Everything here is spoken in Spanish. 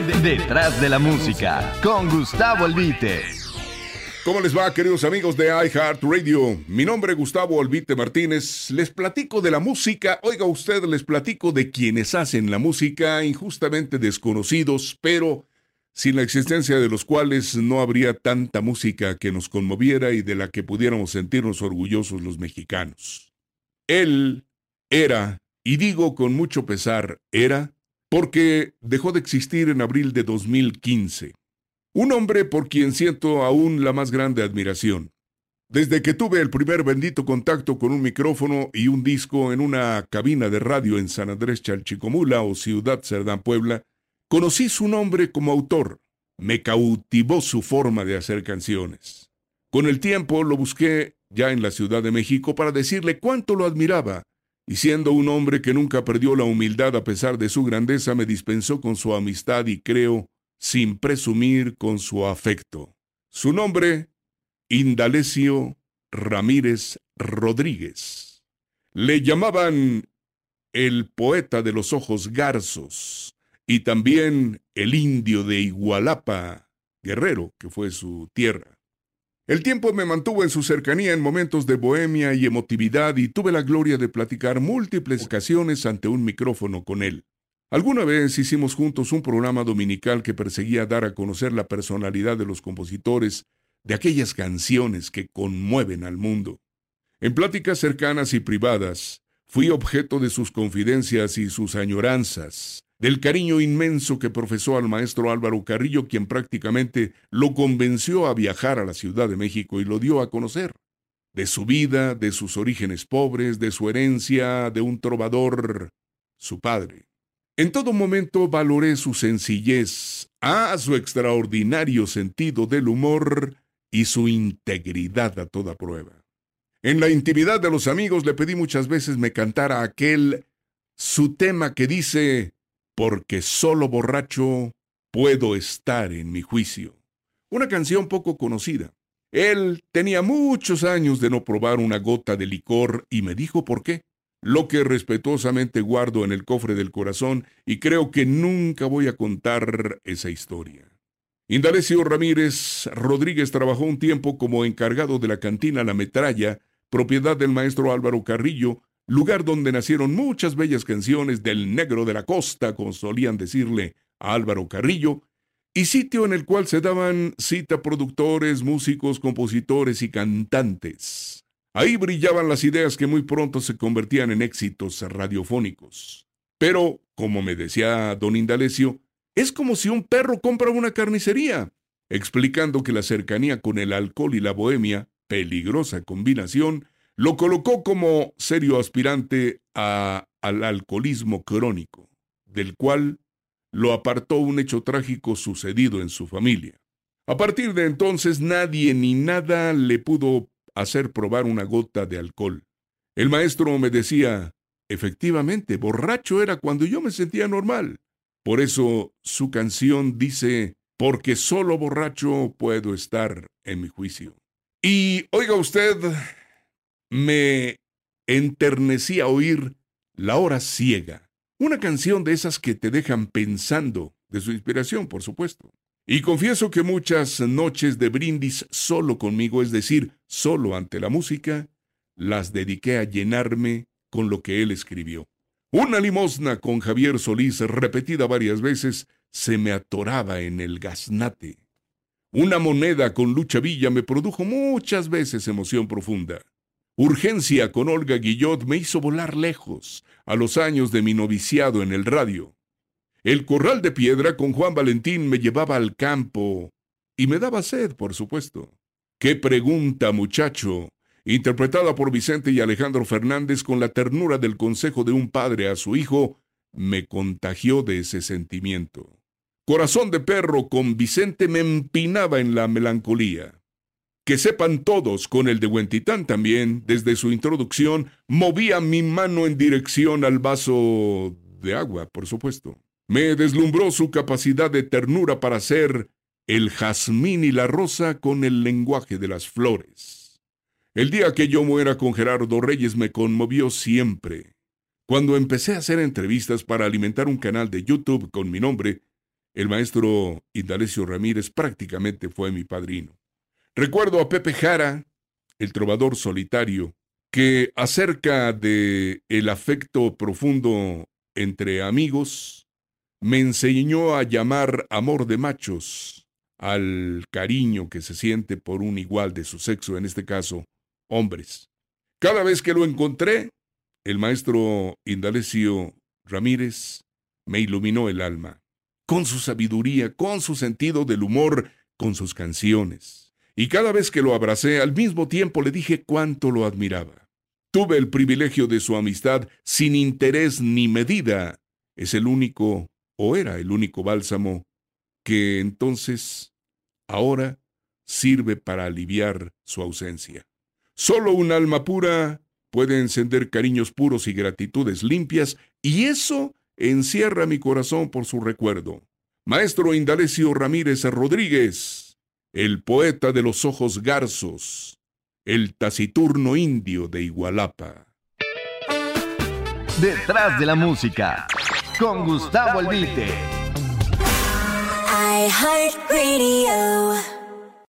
Detrás de la música, con Gustavo Albite. ¿Cómo les va, queridos amigos de iHeartRadio? Mi nombre es Gustavo Albite Martínez. Les platico de la música. Oiga usted, les platico de quienes hacen la música, injustamente desconocidos, pero sin la existencia de los cuales no habría tanta música que nos conmoviera y de la que pudiéramos sentirnos orgullosos los mexicanos. Él era, y digo con mucho pesar, era, porque dejó de existir en abril de 2015. Un hombre por quien siento aún la más grande admiración. Desde que tuve el primer bendito contacto con un micrófono y un disco en una cabina de radio en San Andrés Chalchicomula o Ciudad Cerdán, Puebla, Conocí su nombre como autor. Me cautivó su forma de hacer canciones. Con el tiempo lo busqué ya en la Ciudad de México para decirle cuánto lo admiraba, y siendo un hombre que nunca perdió la humildad a pesar de su grandeza, me dispensó con su amistad y creo, sin presumir, con su afecto. Su nombre, Indalecio Ramírez Rodríguez. Le llamaban el poeta de los ojos garzos y también el indio de Igualapa, Guerrero, que fue su tierra. El tiempo me mantuvo en su cercanía en momentos de bohemia y emotividad y tuve la gloria de platicar múltiples ocasiones ante un micrófono con él. Alguna vez hicimos juntos un programa dominical que perseguía dar a conocer la personalidad de los compositores de aquellas canciones que conmueven al mundo. En pláticas cercanas y privadas, fui objeto de sus confidencias y sus añoranzas, del cariño inmenso que profesó al maestro Álvaro Carrillo, quien prácticamente lo convenció a viajar a la Ciudad de México y lo dio a conocer. De su vida, de sus orígenes pobres, de su herencia, de un trovador, su padre. En todo momento valoré su sencillez, a su extraordinario sentido del humor y su integridad a toda prueba. En la intimidad de los amigos le pedí muchas veces me cantara aquel su tema que dice porque solo borracho puedo estar en mi juicio. Una canción poco conocida. Él tenía muchos años de no probar una gota de licor y me dijo por qué, lo que respetuosamente guardo en el cofre del corazón y creo que nunca voy a contar esa historia. Indalecio Ramírez Rodríguez trabajó un tiempo como encargado de la cantina La Metralla, propiedad del maestro Álvaro Carrillo, lugar donde nacieron muchas bellas canciones del negro de la costa, como solían decirle a Álvaro Carrillo, y sitio en el cual se daban cita productores, músicos, compositores y cantantes. Ahí brillaban las ideas que muy pronto se convertían en éxitos radiofónicos. Pero, como me decía don Indalecio, es como si un perro compra una carnicería, explicando que la cercanía con el alcohol y la bohemia, peligrosa combinación, lo colocó como serio aspirante al alcoholismo crónico, del cual lo apartó un hecho trágico sucedido en su familia. A partir de entonces nadie ni nada le pudo hacer probar una gota de alcohol. El maestro me decía, efectivamente, borracho era cuando yo me sentía normal. Por eso su canción dice, porque solo borracho puedo estar en mi juicio. Y oiga usted, me enternecía oír La hora ciega, una canción de esas que te dejan pensando, de su inspiración, por supuesto. Y confieso que muchas noches de brindis solo conmigo, es decir, solo ante la música, las dediqué a llenarme con lo que él escribió. Una limosna con Javier Solís, repetida varias veces, se me atoraba en el gaznate. Una moneda con Lucha Villa me produjo muchas veces emoción profunda. Urgencia con Olga Guillot me hizo volar lejos, a los años de mi noviciado en el radio. El corral de piedra con Juan Valentín me llevaba al campo y me daba sed, por supuesto. ¡Qué pregunta, muchacho! interpretada por Vicente y Alejandro Fernández con la ternura del consejo de un padre a su hijo, me contagió de ese sentimiento. Corazón de perro con Vicente me empinaba en la melancolía. Que sepan todos, con el de Huentitán también, desde su introducción, movía mi mano en dirección al vaso de agua, por supuesto. Me deslumbró su capacidad de ternura para hacer el jazmín y la rosa con el lenguaje de las flores. El día que yo muera con Gerardo Reyes me conmovió siempre. Cuando empecé a hacer entrevistas para alimentar un canal de YouTube con mi nombre, el maestro Indalecio Ramírez prácticamente fue mi padrino. Recuerdo a Pepe Jara, el trovador solitario, que acerca de el afecto profundo entre amigos, me enseñó a llamar amor de machos al cariño que se siente por un igual de su sexo, en este caso, hombres. Cada vez que lo encontré, el maestro Indalecio Ramírez me iluminó el alma, con su sabiduría, con su sentido del humor, con sus canciones. Y cada vez que lo abracé, al mismo tiempo le dije cuánto lo admiraba. Tuve el privilegio de su amistad sin interés ni medida. Es el único, o era el único bálsamo, que entonces, ahora, sirve para aliviar su ausencia. Solo un alma pura puede encender cariños puros y gratitudes limpias, y eso encierra mi corazón por su recuerdo. Maestro Indalecio Ramírez Rodríguez, el poeta de los ojos garzos, el taciturno indio de Igualapa. Detrás de la música, con Gustavo Albite. I heart radio.